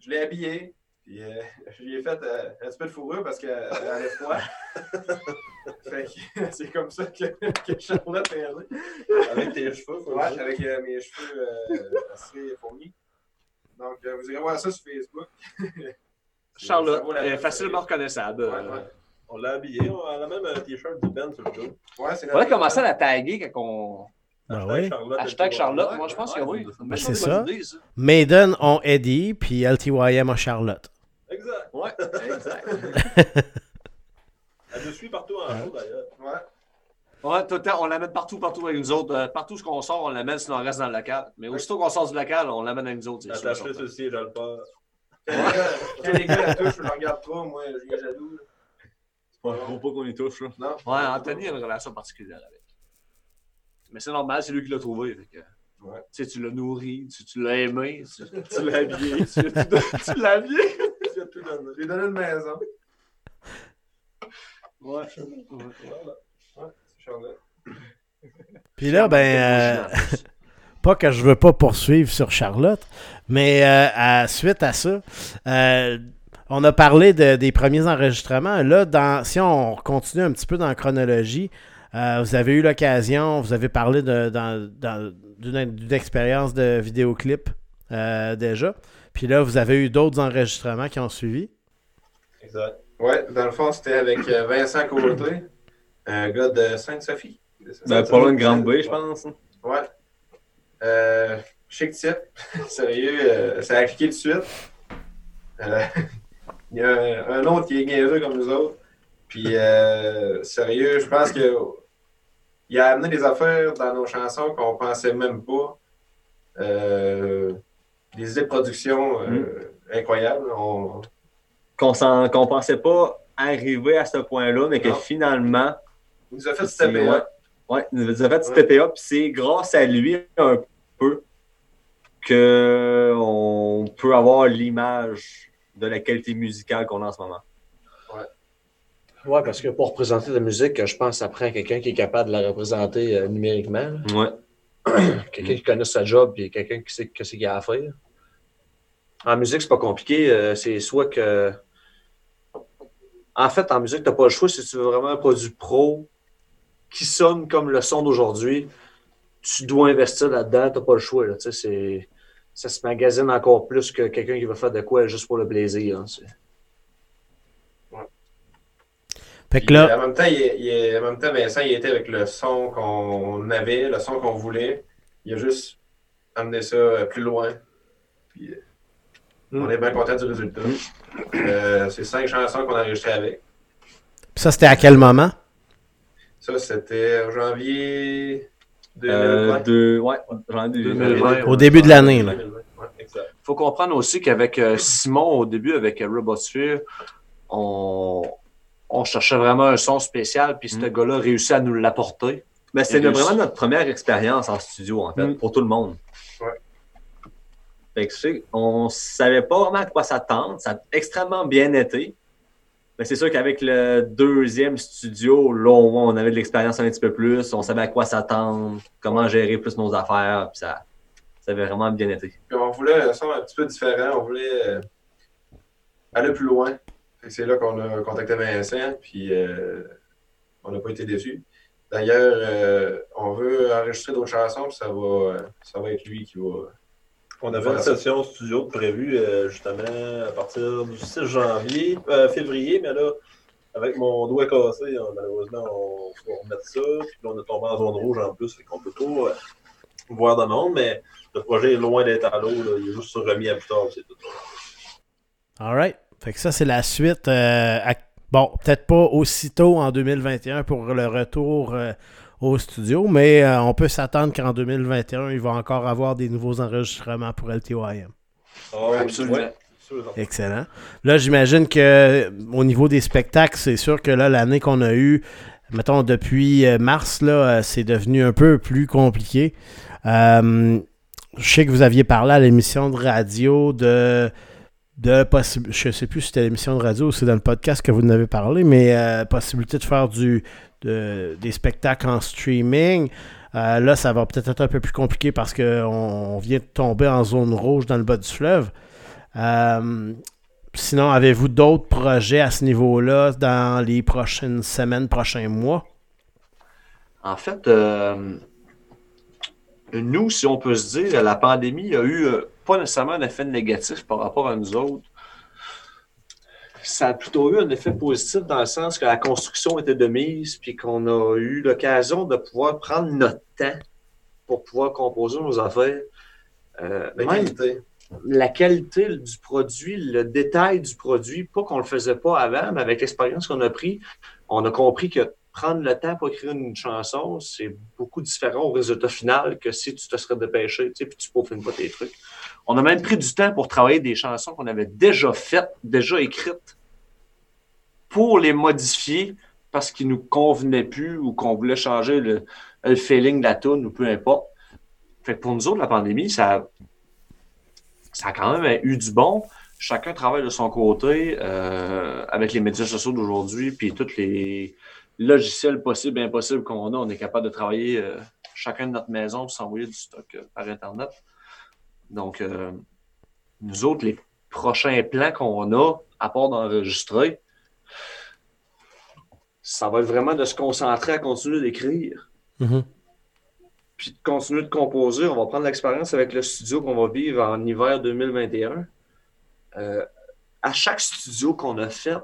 je l'ai habillée. Puis euh, [LAUGHS] je lui ai fait euh, un petit peu de fourrure parce qu'elle elle avait froid. [LAUGHS] fait que [LAUGHS] c'est comme ça que, que Charlotte est née. Avec tes cheveux. faut Ouais, le dire. avec euh, mes cheveux euh, assez fournis. Donc, euh, vous irez voir ça sur Facebook. Charlotte, est facilement reconnaissable. Ouais, ouais. On l'a habillé. On a même un t-shirt du Ben sur le dos. Ouais, c'est On va commencer à la taguer quand on. Ben Hashtag oui. Charlotte. Hashtag Charlotte, moi je pense que oui. c'est Mais c'est ça. Maiden ont Eddie, puis LTYM a Charlotte. Ouais, exact. Elle nous suit partout en show d'ailleurs. Ouais. Ouais, tout le temps, on l'amène partout, partout avec nous autres. Euh, partout où on sort, on l'amène sinon on reste dans le local. Mais aussitôt qu'on sort du local, on l'amène avec nous autres. sur le siège, je le pas. Quand les gars- quand les gars la touchent, je le regarde trop, moi, je suis jaloux. là. Faut pas qu'on y touche. là. Non. Ouais, Anthony a une relation particulière avec. Mais c'est normal, c'est lui qui l'a trouvé. fait que, Ouais. tu sais, tu l'as nourri, tu, tu l'as aimé, tu, tu l'as habillé, [LAUGHS] tu, tu- tu l'as habillé. J'ai donné. J'ai donné une maison. Ouais. Voilà. Ouais, c'est Charlotte. Puis là, ben, euh, [LAUGHS] pas que je veux pas poursuivre sur Charlotte, mais euh, à- suite à ça, euh, on a parlé de- des premiers enregistrements. Là, dans, si on continue un petit peu dans la chronologie, euh, vous avez eu l'occasion, vous avez parlé d'une expérience de vidéoclip euh, déjà. Puis là, vous avez eu d'autres enregistrements qui ont suivi? Exact. Ouais, dans le fond, c'était avec euh, Vincent Côté, un gars de Sainte-Sophie. Ben, pas loin de Grande Bay, je pense. Ouais. Euh, chic type. [LAUGHS] Sérieux, euh, ça a cliqué tout de suite. Euh, [LAUGHS] Il y a un, un autre qui est niaiseux comme nous autres. Puis, euh, sérieux, je pense que il a amené des affaires dans nos chansons qu'on pensait même pas. Euh, des idées de production euh, incroyables. On- Qu'on qu'on pensait pas arriver à ce point-là, mais que Non. finalement, il nous a fait stepper up. Ouais, il nous a fait stepper up. puis C'est grâce à lui un peu que on peut avoir l'image de la qualité musicale qu'on a en ce moment. Ouais, parce que pour représenter de la musique, je pense que ça prend quelqu'un qui est capable de la représenter euh, numériquement. là. [COUGHS] Quelqu'un qui connaît sa job et quelqu'un qui sait que c'est qu'il a à faire. En musique, c'est pas compliqué. euh, C'est soit que. En fait, en musique, t'as pas le choix si tu veux vraiment un produit pro qui sonne comme le son d'aujourd'hui. Tu dois investir là-dedans, t'as pas le choix. Là, tu ça se magasine encore plus que quelqu'un qui va faire de quoi juste pour le plaisir. hein, c'est- Fait que Puis, là, En même temps, il, est- il est- en même temps, Vincent, il était avec le son qu'on avait, le son qu'on voulait. Il a juste amené ça euh, plus loin. Puis, euh, Mm. On est bien content du résultat. Euh, c'est cinq chansons qu'on a enregistrées avec. ça, c'était à quel moment? Ça, c'était en janvier 2020. Euh, de, ouais, j'en ai 2020. Au début de l'année, là. 2020, ouais, exact. Il faut comprendre aussi qu'avec euh, Simon, au début, avec euh, Robosphere, on, on cherchait vraiment un son spécial, puis ce Mm. gars-là a réussi à nous l'apporter. Mais c'était vraiment notre première expérience en studio, en fait, Mm. pour tout le monde. Ouais. Fait que, tu sais, on savait pas vraiment à quoi s'attendre. Ça a extrêmement bien été. Mais c'est sûr qu'avec le deuxième studio, là, au moins, on avait de l'expérience un petit peu plus. On savait à quoi s'attendre, comment gérer plus nos affaires. Puis ça, ça avait vraiment bien été. Puis on voulait un son un petit peu différent. On voulait euh, aller plus loin. C'est là qu'on a contacté Vincent, puis euh, on n'a pas été déçus. D'ailleurs, euh, on veut enregistrer d'autres chansons, puis ça va, ça va être lui qui va. On avait une session studio de prévue euh, justement à partir du 6 janvier, euh, février, mais là, avec mon doigt cassé, euh, malheureusement, on faut remettre ça. Puis là, on est tombé en zone rouge en plus, fait qu'on peut pas euh, voir de monde, mais le projet est loin d'être à l'eau. Il est juste remis à plus tard, c'est tout. Alright. Fait que ça, c'est la suite. euh, à- Bon, peut-être pas aussitôt en 2021 pour le retour euh, au studio, mais euh, on peut s'attendre qu'en 2021, il va encore avoir des nouveaux enregistrements pour LTYM. Ah, absolument. ouais. Excellent. Là, j'imagine que au niveau des spectacles, c'est sûr que là, l'année qu'on a eue, mettons depuis mars, là, c'est devenu un peu plus compliqué. Euh, je sais que vous aviez parlé à l'émission de radio de de possible, je sais plus si c'était l'émission de radio ou c'est dans le podcast que vous en avez parlé, mais euh, possibilité de faire du de- des spectacles en streaming. Euh, là, ça va peut-être être un peu plus compliqué parce qu'on on vient de tomber en zone rouge dans le bas du fleuve. Euh, sinon, avez-vous d'autres projets à ce niveau-là dans les prochaines semaines, prochains mois? En fait, euh, nous, si on peut se dire, la pandémie a eu pas nécessairement un effet négatif par rapport à nous autres. Ça a plutôt eu un effet positif dans le sens que la construction était de mise, puis qu'on a eu l'occasion de pouvoir prendre notre temps pour pouvoir composer nos affaires. Euh, La même qualité. la qualité du produit, le détail du produit, pas qu'on le faisait pas avant, mais avec l'expérience qu'on a pris, on a compris que prendre le temps pour écrire une chanson, c'est beaucoup différent au résultat final que si tu te serais dépêché, tu sais, puis tu peaufines pas tes trucs. On a même pris du temps pour travailler des chansons qu'on avait déjà faites, déjà écrites, pour les modifier, parce qu'il nous convenait plus ou qu'on voulait changer le, le feeling de la tune ou peu importe. Fait que pour nous autres, la pandémie, ça, ça a quand même eu du bon. Chacun travaille de son côté euh, avec les médias sociaux d'aujourd'hui, puis tous les logiciels possibles et impossibles qu'on a. On est capable de travailler euh, chacun de notre maison pour s'envoyer du stock euh, par Internet. Donc, euh, nous autres, les prochains plans qu'on a, à part d'enregistrer, ça va être vraiment de se concentrer à continuer d'écrire Mhm. puis de continuer de composer. On va prendre l'expérience avec le studio qu'on va vivre en hiver 2021. Euh, à chaque studio qu'on a fait,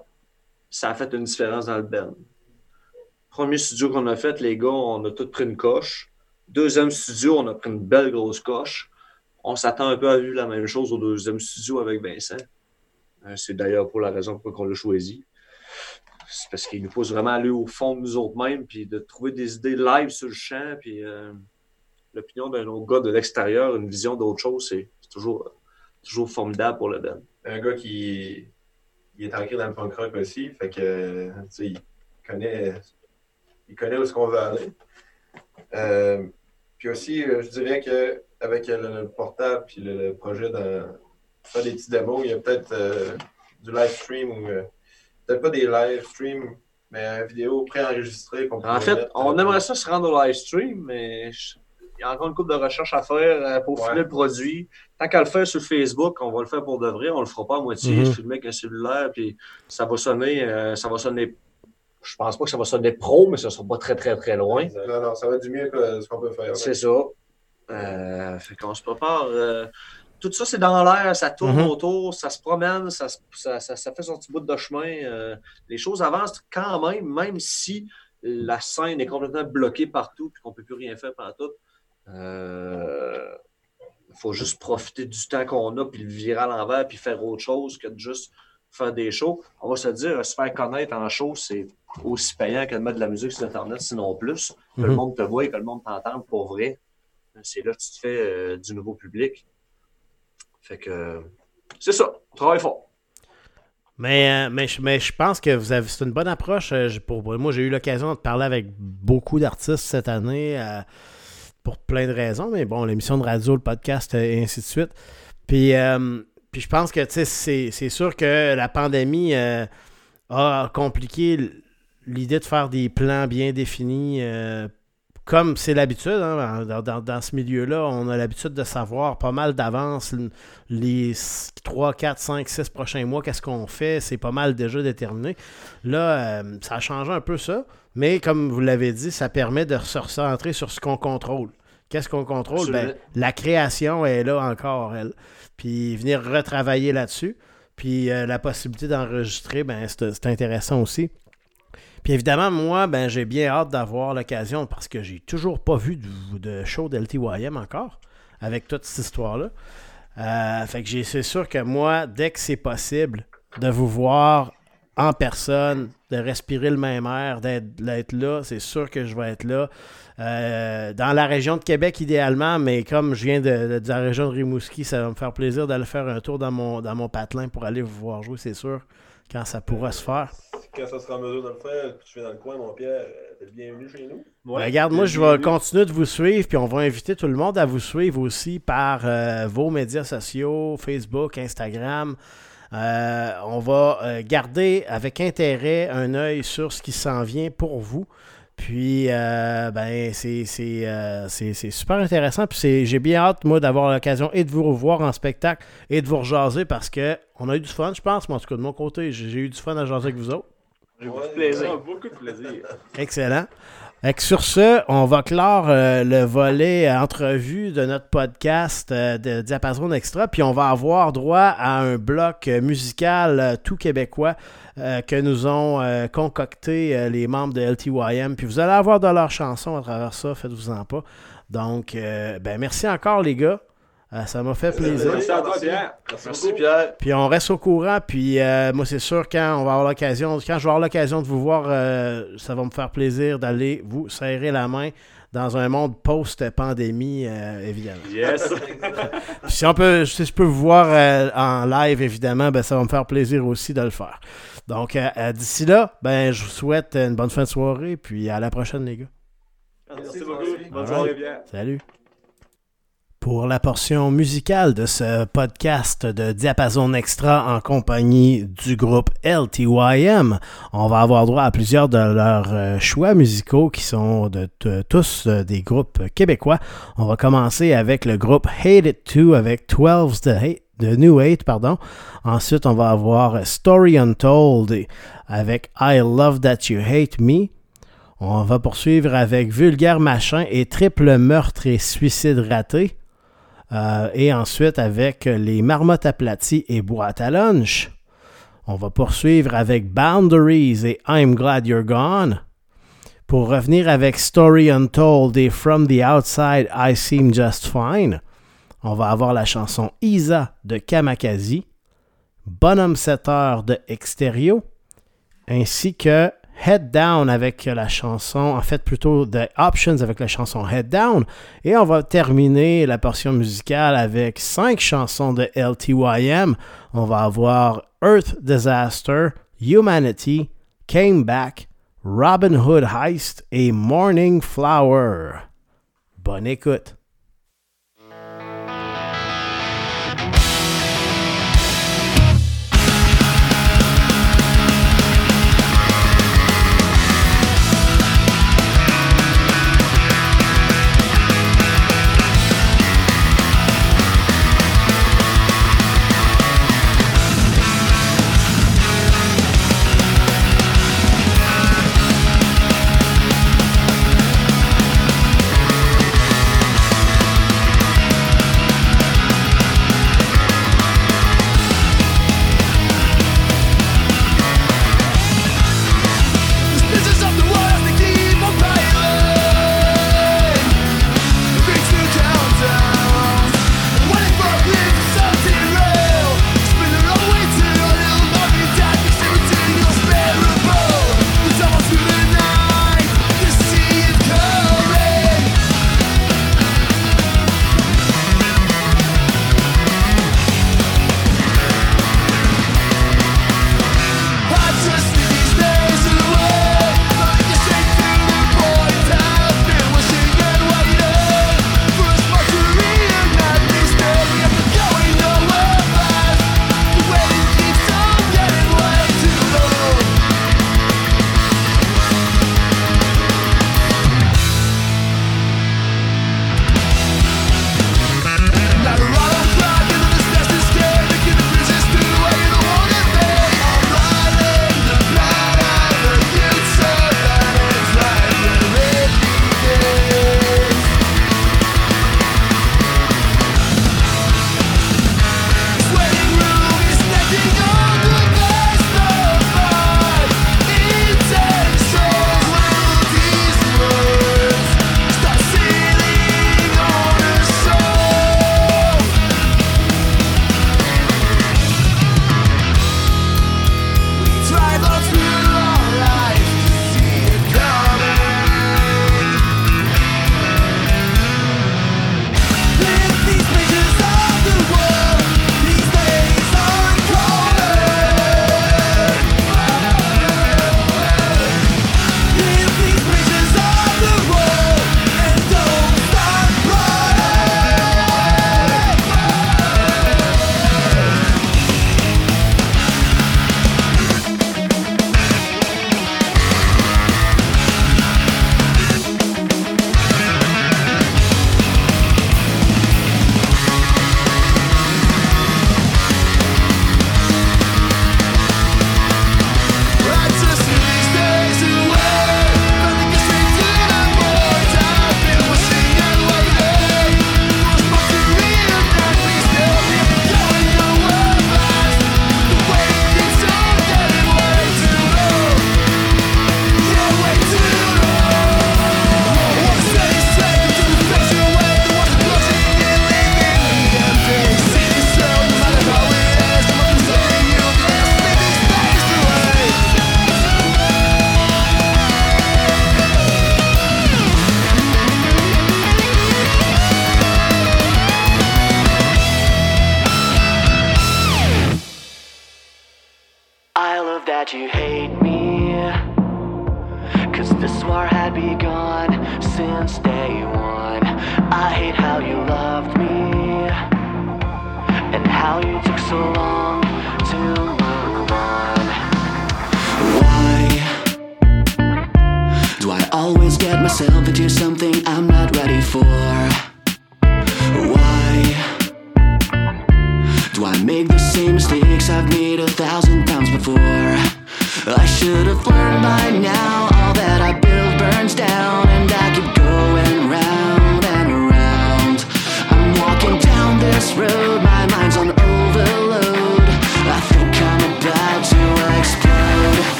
ça a fait une différence dans le band. Premier studio qu'on a fait, les gars, on a tous pris une coche. Deuxième studio, on a pris une belle grosse coche. On s'attend un peu à vivre la même chose au deuxième studio avec Vincent. Euh, C'est d'ailleurs pour la raison pour laquelle on l'a choisi. C'est parce qu'il nous pousse vraiment à aller au fond de nous autres mêmes, puis de trouver des idées live sur le champ, puis euh, l'opinion d'un autre gars de l'extérieur, une vision d'autre chose, c'est toujours, toujours formidable pour le band. un gars qui est ancré dans le punk rock aussi, fait que il connaît il connaît où est-ce qu'on veut aller. Euh, puis aussi, je dirais que avec le, le portable puis le, le projet de faire des petits démos, il y a peut-être euh, du live stream ou euh, peut-être pas des live streams, mais une vidéo préenregistrée En fait, mettre, on euh, aimerait ça se rendre au live stream, mais je- il y a encore une couple de recherches à faire euh, pour Ouais. filmer le produit. Tant qu'à le faire sur Facebook, on va le faire pour de vrai. On le fera pas à moitié, Mhm. filmer avec un cellulaire, puis ça va sonner, euh, ça va sonner. Je pense pas que ça va sonner pro, mais ça sera pas très, très, très loin. Non, non, ça va être du mieux que ce qu'on peut faire. C'est ça. Euh, fait qu'on se prépare. euh, tout ça, c'est dans l'air, ça tourne Mhm. autour, ça se promène, ça, ça, ça- ça fait son petit bout de chemin. euh, les choses avancent quand même, même si la scène est complètement bloquée partout et qu'on ne peut plus rien faire pendant tout. Il faut juste profiter du temps qu'on a, puis le virer à l'envers, puis faire autre chose que de juste faire des shows. On va se dire, se faire connaître en show, c'est aussi payant que de mettre de la musique sur Internet, sinon plus. Que le Mhm. monde te voit et que le monde t'entende pour vrai. C'est là que tu te fais euh, du nouveau public. Fait que c'est ça, on travaille fort. Mais, euh, mais, je- mais je pense que vous avez c'est une bonne approche. euh, Pour, moi, j'ai eu l'occasion de parler avec beaucoup d'artistes cette année pour plein de raisons. Mais bon, l'émission de radio, le podcast et ainsi de suite. Puis, puis je pense que c'est c'est sûr que la pandémie a compliqué l'idée de faire des plans bien définis. Comme c'est l'habitude, hein, dans, dans- dans ce milieu-là, on a l'habitude de savoir pas mal d'avance les 3, 4, 5, 6 prochains mois, qu'est-ce qu'on fait, c'est pas mal déjà déterminé. Là, euh, ça a changé un peu ça, mais comme vous l'avez dit, ça permet de se recentrer sur ce qu'on contrôle. Qu'est-ce qu'on contrôle? Ben, la création est là encore, elle. Puis venir retravailler là-dessus. Puis euh, la possibilité d'enregistrer, ben, c'est intéressant aussi. Puis évidemment, moi, ben, j'ai bien hâte d'avoir l'occasion parce que j'ai toujours pas vu de, de show d'LTYM encore avec toute cette histoire-là. Euh, fait que c'est sûr que moi, dès que c'est possible, de vous voir en personne, de respirer le même air, d'être là, c'est sûr que je vais être là. Euh, dans la région de Québec, idéalement, mais comme je viens de, de la région de Rimouski, ça va me faire plaisir d'aller faire un tour dans mon, dans mon patelin pour aller vous voir jouer, c'est sûr, quand ça pourra se faire. Quand ça sera en mesure de le faire, puis tu viens dans le coin, mon Pierre, euh, t'es le bienvenu chez nous. Ben, regarde, moi, je vais continuer de vous suivre, puis on va inviter tout le monde à vous suivre aussi par euh, vos médias sociaux, Facebook, Instagram. Euh, on va euh, garder avec intérêt un œil sur ce qui s'en vient pour vous. Puis, euh, ben, c'est c'est, euh, c'est- c'est super intéressant. Puis, c'est- j'ai bien hâte, moi, d'avoir l'occasion et de vous revoir en spectacle et de vous rejaser parce que on a eu du fun, je pense. Moi, en tout cas, de mon côté, j'ai j'ai eu du fun à jaser avec vous autres. J'ai beaucoup Ouais, de plaisir. Ah, beaucoup de plaisir. [LAUGHS] Excellent. Sur ce, on va clore euh, le volet euh, entrevue de notre podcast euh, de Diapason Extra, puis on va avoir droit à un bloc euh, musical euh, tout québécois euh, que nous ont euh, concocté euh, les membres de LTYM. Puis vous allez avoir de leurs chansons à travers ça, faites-vous-en pas. Donc, euh, ben merci encore les gars. Euh, ça m'a fait plaisir. Merci à toi, Pierre. Merci Pierre. Puis on reste au courant. Puis euh, moi, c'est sûr, quand on va avoir l'occasion, quand je vais avoir l'occasion de vous voir, euh, ça va me faire plaisir d'aller vous serrer la main dans un monde post-pandémie, euh, évidemment. Yes. [LAUGHS] Si, on peut, si je peux vous voir euh, en live, évidemment, ben, ça va me faire plaisir aussi de le faire. Donc, euh, euh, d'ici là, ben, je vous souhaite une bonne fin de soirée, puis à la prochaine, les gars. Merci beaucoup. Bonne soirée, bien. Salut. Pour la portion musicale de ce podcast de Diapason Extra en compagnie du groupe LTYM, on va avoir droit à plusieurs de leurs euh, choix musicaux qui sont de, tous euh, des groupes québécois. On va commencer avec le groupe Hate It Too avec 12 de, Hate- de New Hate. Pardon. Ensuite, on va avoir Story Untold avec I Love That You Hate Me. On va poursuivre avec Vulgaire Machin et Triple Meurtre et Suicide Raté. Euh, et ensuite avec Les Marmottes aplaties et Boîte à lunch. On va poursuivre avec Boundaries et I'm Glad You're Gone. Pour revenir avec Story Untold et From the Outside I Seem Just Fine. On va avoir la chanson Isa de Kamakazi. Bonhomme 7 heures de Exterio. Ainsi que Head Down avec la chanson, en fait plutôt The Options avec la chanson Head Down. Et on va terminer la portion musicale avec cinq chansons de LTYM. On va avoir Earth Disaster, Humanity, Came Back, Robin Hood Heist et Morning Flower. Bonne écoute.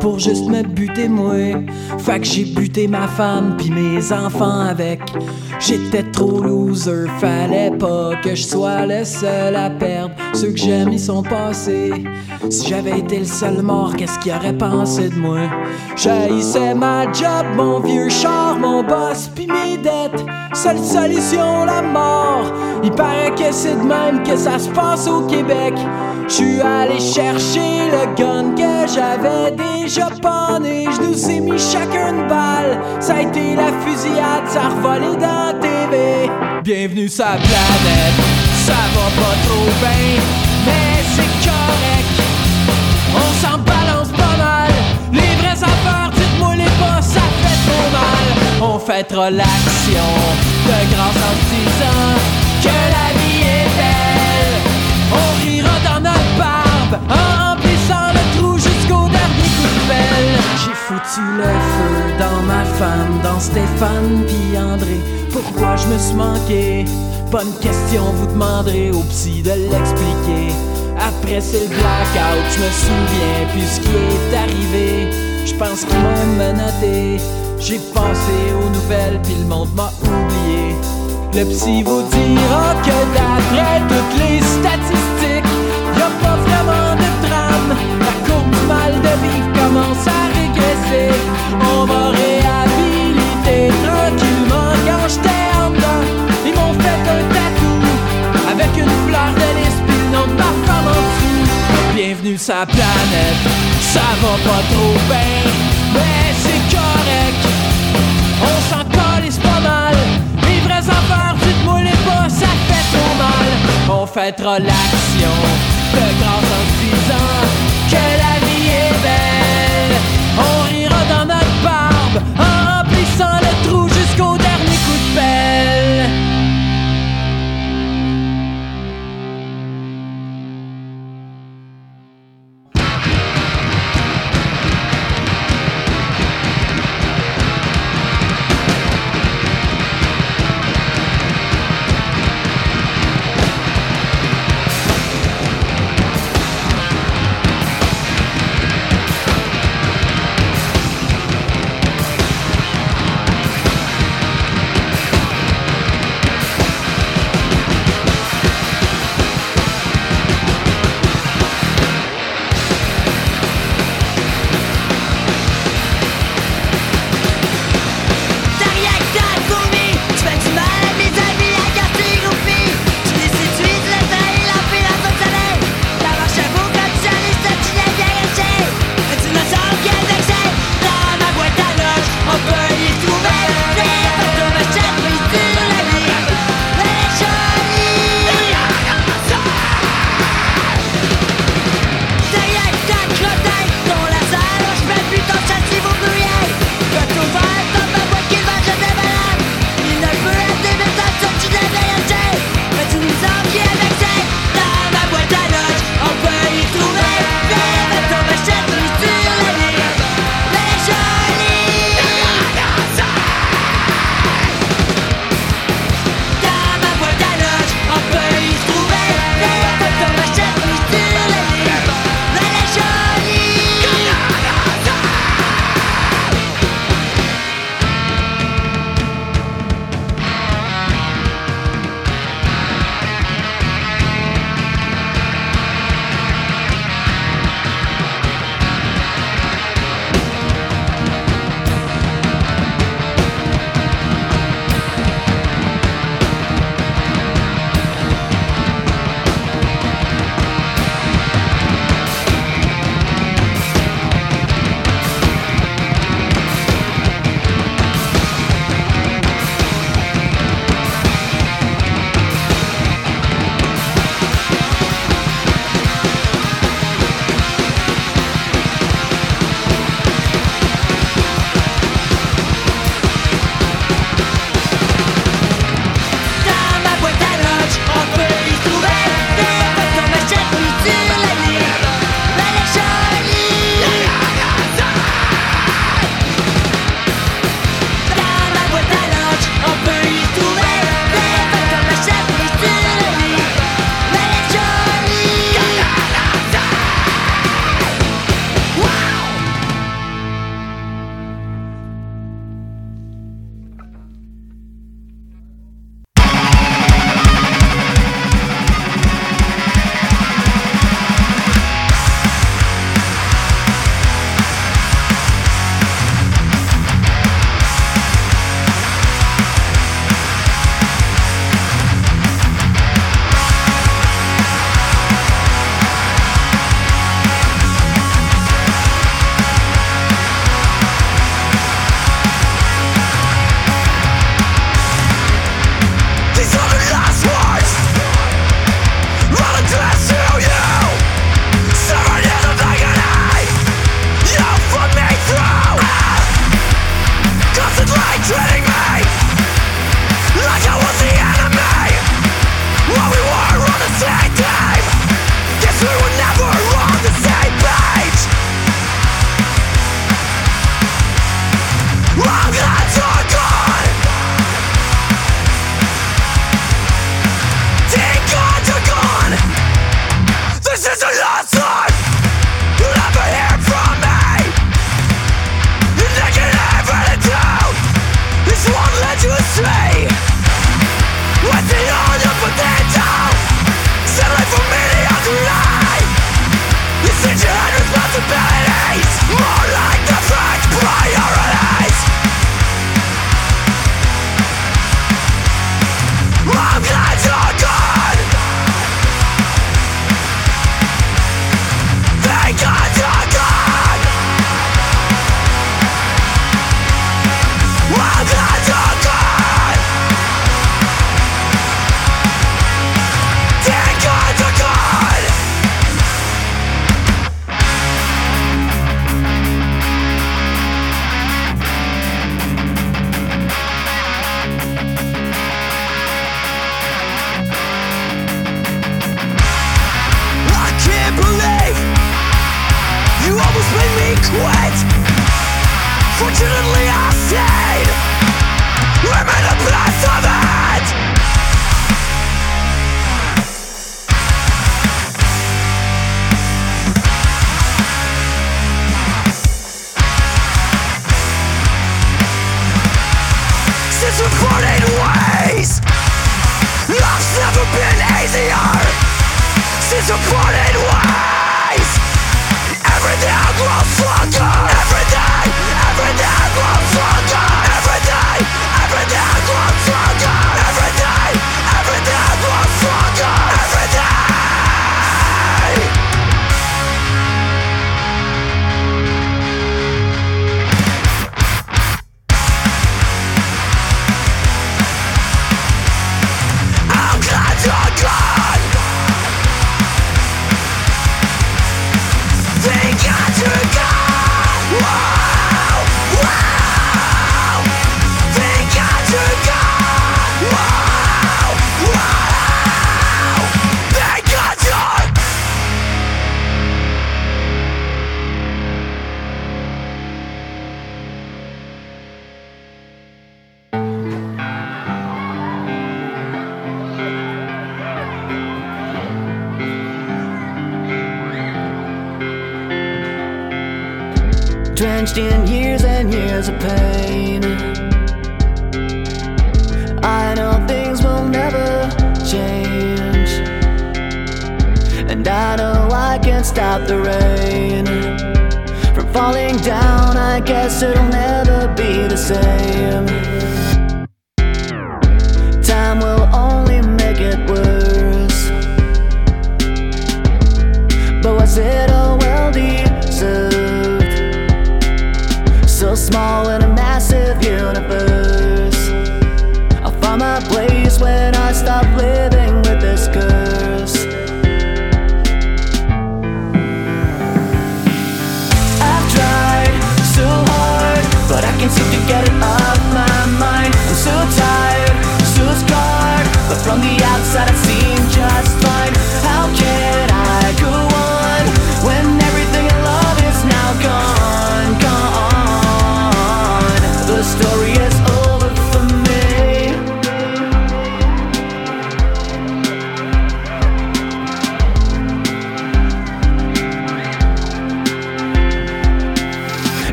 pour juste me buter moi. Fait que j'ai buté ma femme puis mes enfants avec. J'étais trop loser, fallait pas que je sois le seul à perdre. Ceux que j'aime ils sont passés. Si j'avais été le seul mort, qu'est-ce qu'ils aurait pensé de moi? J'haïssais ma job, mon vieux char, mon boss puis mes dettes seule solution la mort. Il paraît que c'est de même que ça se passe au Québec. Je suis allé chercher le gun que j'avais déjà pané. Je nous ai mis chacun une balle. Ça a été la fusillade, ça a revolé dans la TV. Bienvenue sur la planète, ça va pas trop bien, mais c'est correct. On s'en balance. on fêtera l'action de grands artisans. que la vie est belle. On rira dans notre barbe en remplissant le trou jusqu'au dernier coup de pelle. J'ai foutu le feu dans ma femme, dans Stéphane puis André. Pourquoi je me suis manqué? Bonne question, vous demanderez au psy de l'expliquer. Après c'est le blackout, je me souviens plus ce qui est arrivé. Je pense qu'ils m'ont menotté. J'ai pensé aux nouvelles, puis le monde m'a oublié. Le psy vous dira que d'après toutes les statistiques, y a pas vraiment de drame. La courbe mal de vivre commence à régresser. On va réhabiliter tranquillement quand j'étais en dedans. Ils m'ont fait un tatou avec une fleur de lys puis le nom de ma femme en dessous. Bienvenue la planète, ça va pas trop bien, mais c'est correct. On s'en calisse pas mal. Les vraies affaires, dites-moi les pas, ça fait trop mal. On fêtera l'action de grâce en se disant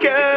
girl.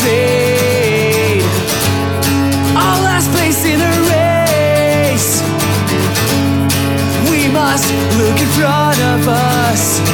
trade. Our last place in a race. We must look in front of us.